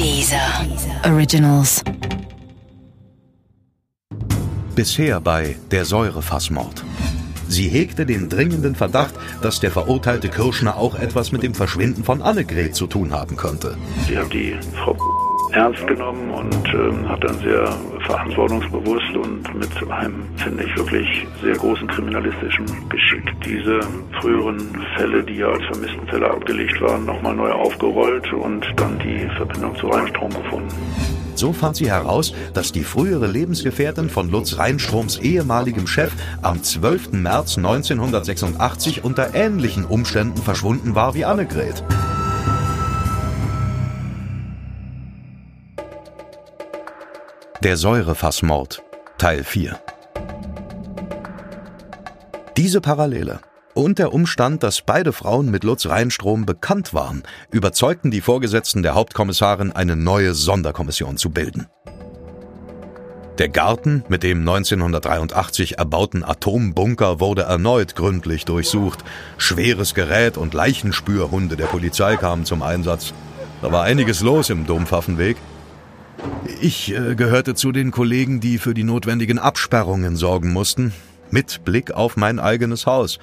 Dieser Originals. Bisher bei der Säurefassmord. Sie hegte den dringenden Verdacht, dass der verurteilte Kirschner auch etwas mit dem Verschwinden von Annegret zu tun haben könnte. Sie haben die Frau ernst genommen und ähm, hat dann sehr verantwortungsbewusst und mit einem, finde ich, wirklich sehr großen kriminalistischen Geschick diese früheren Fälle, die ja als Vermisstenfälle abgelegt waren, nochmal neu aufgerollt und dann die Verbindung zu Rheinstrom gefunden. So fand sie heraus, dass die frühere Lebensgefährtin von Lutz Reinstroms ehemaligem Chef am 12. März 1986 unter ähnlichen Umständen verschwunden war wie Annegret. Der Säurefassmord Teil 4 Diese Parallele und der Umstand, dass beide Frauen mit Lutz Reinstrom bekannt waren, überzeugten die Vorgesetzten der Hauptkommissarin, eine neue Sonderkommission zu bilden. Der Garten mit dem 1983 erbauten Atombunker wurde erneut gründlich durchsucht. Schweres Gerät und Leichenspürhunde der Polizei kamen zum Einsatz. Da war einiges los im Dompfaffenweg. Ich äh, gehörte zu den Kollegen, die für die notwendigen Absperrungen sorgen mussten, mit Blick auf mein eigenes Haus.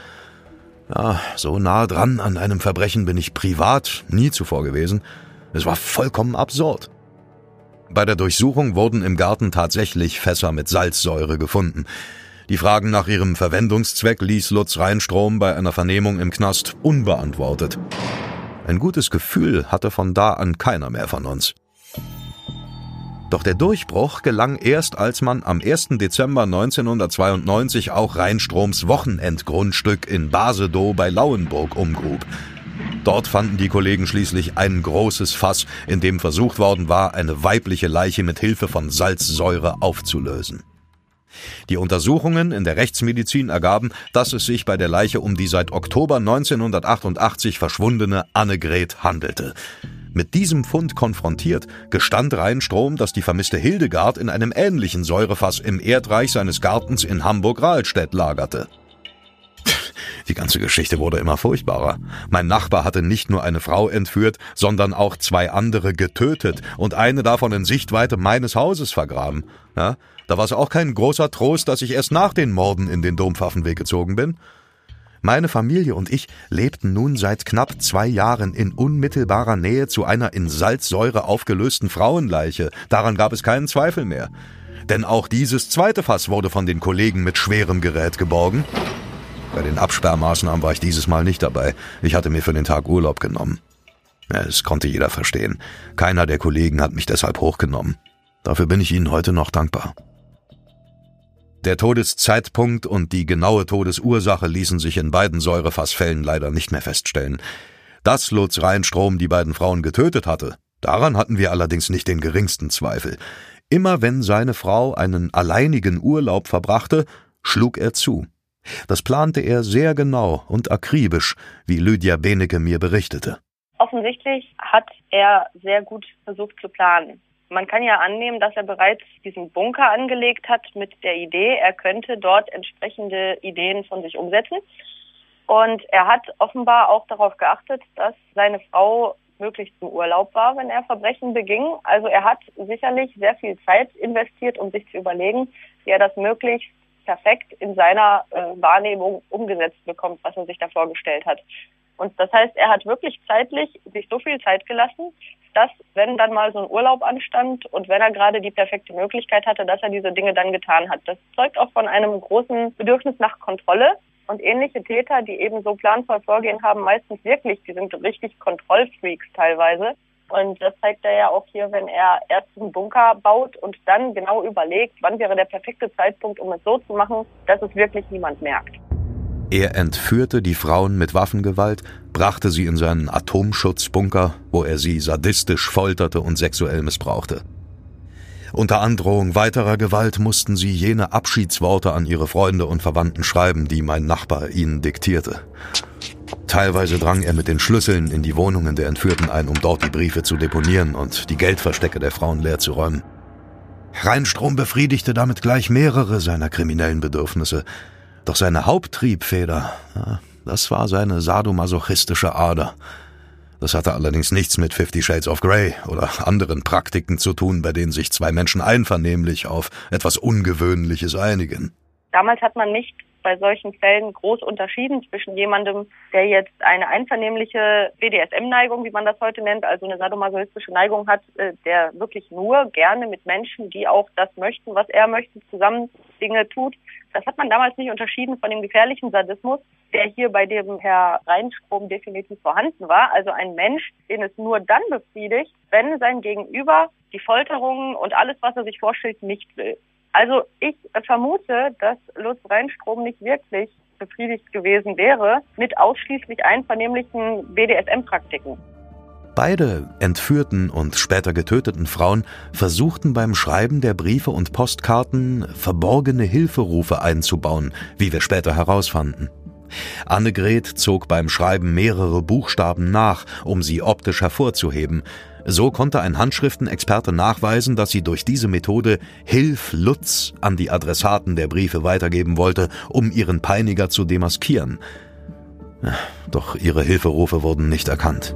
Ja, so nah dran an einem Verbrechen bin ich privat nie zuvor gewesen. Es war vollkommen absurd. Bei der Durchsuchung wurden im Garten tatsächlich Fässer mit Salzsäure gefunden. Die Fragen nach ihrem Verwendungszweck ließ Lutz Reinstrom bei einer Vernehmung im Knast unbeantwortet. Ein gutes Gefühl hatte von da an keiner mehr von uns. Doch der Durchbruch gelang erst, als man am 1. Dezember 1992 auch Rheinstroms Wochenendgrundstück in Basedow bei Lauenburg umgrub. Dort fanden die Kollegen schließlich ein großes Fass, in dem versucht worden war, eine weibliche Leiche mit Hilfe von Salzsäure aufzulösen. Die Untersuchungen in der Rechtsmedizin ergaben, dass es sich bei der Leiche um die seit Oktober 1988 verschwundene Annegret handelte. Mit diesem Fund konfrontiert, gestand Rheinstrom, dass die vermisste Hildegard in einem ähnlichen Säurefass im Erdreich seines Gartens in Hamburg-Rahlstedt lagerte. Die ganze Geschichte wurde immer furchtbarer. Mein Nachbar hatte nicht nur eine Frau entführt, sondern auch zwei andere getötet und eine davon in Sichtweite meines Hauses vergraben. Ja, da war es auch kein großer Trost, dass ich erst nach den Morden in den Dompfaffenweg gezogen bin. Meine Familie und ich lebten nun seit knapp zwei Jahren in unmittelbarer Nähe zu einer in Salzsäure aufgelösten Frauenleiche. Daran gab es keinen Zweifel mehr. Denn auch dieses zweite Fass wurde von den Kollegen mit schwerem Gerät geborgen. Bei den Absperrmaßnahmen war ich dieses Mal nicht dabei. Ich hatte mir für den Tag Urlaub genommen. Es konnte jeder verstehen. Keiner der Kollegen hat mich deshalb hochgenommen. Dafür bin ich Ihnen heute noch dankbar. Der Todeszeitpunkt und die genaue Todesursache ließen sich in beiden Säurefassfällen leider nicht mehr feststellen. Dass Lutz Rheinstrom die beiden Frauen getötet hatte, daran hatten wir allerdings nicht den geringsten Zweifel. Immer wenn seine Frau einen alleinigen Urlaub verbrachte, schlug er zu. Das plante er sehr genau und akribisch, wie Lydia Benecke mir berichtete. Offensichtlich hat er sehr gut versucht zu planen. Man kann ja annehmen, dass er bereits diesen Bunker angelegt hat mit der Idee, er könnte dort entsprechende Ideen von sich umsetzen. Und er hat offenbar auch darauf geachtet, dass seine Frau möglichst im Urlaub war, wenn er Verbrechen beging. Also er hat sicherlich sehr viel Zeit investiert, um sich zu überlegen, wie er das möglichst perfekt in seiner äh, Wahrnehmung umgesetzt bekommt, was er sich da vorgestellt hat. Und das heißt, er hat wirklich zeitlich sich so viel Zeit gelassen, dass, wenn dann mal so ein Urlaub anstand und wenn er gerade die perfekte Möglichkeit hatte, dass er diese Dinge dann getan hat. Das zeugt auch von einem großen Bedürfnis nach Kontrolle. Und ähnliche Täter, die eben so planvoll vorgehen, haben meistens wirklich, die sind richtig Kontrollfreaks teilweise. Und das zeigt er ja auch hier, wenn er erst einen Bunker baut und dann genau überlegt, wann wäre der perfekte Zeitpunkt, um es so zu machen, dass es wirklich niemand merkt. Er entführte die Frauen mit Waffengewalt, brachte sie in seinen Atomschutzbunker, wo er sie sadistisch folterte und sexuell missbrauchte. Unter Androhung weiterer Gewalt mussten sie jene Abschiedsworte an ihre Freunde und Verwandten schreiben, die mein Nachbar ihnen diktierte. Teilweise drang er mit den Schlüsseln in die Wohnungen der Entführten ein, um dort die Briefe zu deponieren und die Geldverstecke der Frauen leer zu räumen. Rheinstrom befriedigte damit gleich mehrere seiner kriminellen Bedürfnisse, doch seine Haupttriebfeder, das war seine sadomasochistische Ader. Das hatte allerdings nichts mit Fifty Shades of Grey oder anderen Praktiken zu tun, bei denen sich zwei Menschen einvernehmlich auf etwas Ungewöhnliches einigen. Damals hat man nicht bei solchen Fällen groß unterschieden zwischen jemandem, der jetzt eine einvernehmliche BDSM-Neigung, wie man das heute nennt, also eine sadomasochistische Neigung hat, äh, der wirklich nur gerne mit Menschen, die auch das möchten, was er möchte, zusammen Dinge tut. Das hat man damals nicht unterschieden von dem gefährlichen Sadismus, der hier bei dem Herr Reinstrom definitiv vorhanden war. Also ein Mensch, den es nur dann befriedigt, wenn sein Gegenüber die Folterungen und alles, was er sich vorstellt, nicht will. Also ich vermute, dass Lutz Reinstrom nicht wirklich befriedigt gewesen wäre mit ausschließlich einvernehmlichen BDSM-Praktiken. Beide entführten und später getöteten Frauen versuchten beim Schreiben der Briefe und Postkarten verborgene Hilferufe einzubauen, wie wir später herausfanden. Annegret zog beim Schreiben mehrere Buchstaben nach, um sie optisch hervorzuheben. So konnte ein Handschriftenexperte nachweisen, dass sie durch diese Methode Hilf Lutz an die Adressaten der Briefe weitergeben wollte, um ihren Peiniger zu demaskieren. Doch ihre Hilferufe wurden nicht erkannt.